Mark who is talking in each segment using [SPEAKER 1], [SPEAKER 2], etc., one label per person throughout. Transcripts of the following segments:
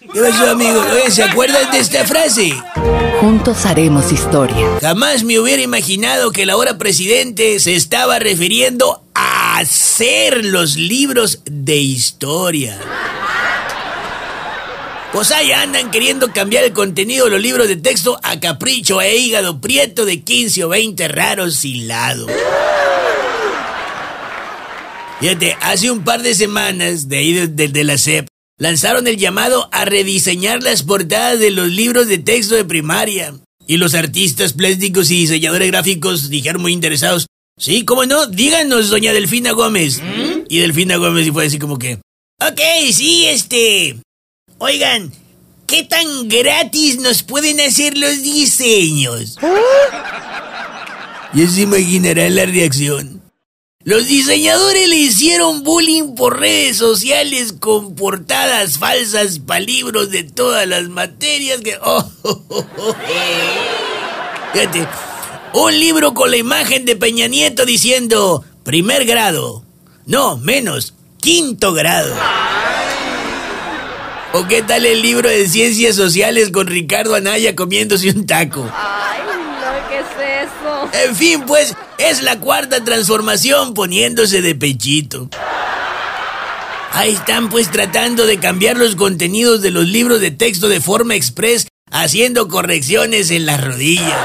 [SPEAKER 1] ¿Qué pasó, amigo? Oye, ¿se acuerdan de esta frase?
[SPEAKER 2] Juntos haremos historia.
[SPEAKER 1] Jamás me hubiera imaginado que el ahora presidente se estaba refiriendo a hacer los libros de historia. Pues ahí andan queriendo cambiar el contenido de los libros de texto a capricho e hígado prieto de 15 o 20 raros hilados. Fíjate, hace un par de semanas, de ahí de, de la SEP, lanzaron el llamado a rediseñar las portadas de los libros de texto de primaria. Y los artistas plásticos y diseñadores gráficos dijeron muy interesados, sí, cómo no, díganos, doña Delfina Gómez. Y Delfina Gómez fue así como que, ok, sí, este, Oigan, ¿qué tan gratis nos pueden hacer los diseños? Ya se imaginarán la reacción. Los diseñadores le hicieron bullying por redes sociales con portadas falsas para libros de todas las materias que... Oh, oh, oh, Fíjate, un libro con la imagen de Peña Nieto diciendo primer grado. No, menos, quinto grado. ¿O qué tal el libro de ciencias sociales con Ricardo Anaya comiéndose un taco?
[SPEAKER 3] Ay, no, ¿qué es eso?
[SPEAKER 1] En fin, pues, es la cuarta transformación poniéndose de pechito. Ahí están pues tratando de cambiar los contenidos de los libros de texto de forma express, haciendo correcciones en las rodillas.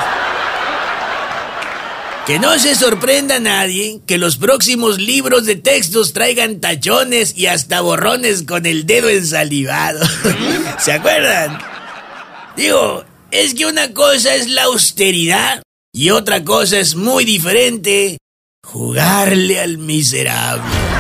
[SPEAKER 1] Que no se sorprenda a nadie que los próximos libros de textos traigan tachones y hasta borrones con el dedo ensalivado. ¿Se acuerdan? Digo, es que una cosa es la austeridad y otra cosa es muy diferente, jugarle al miserable.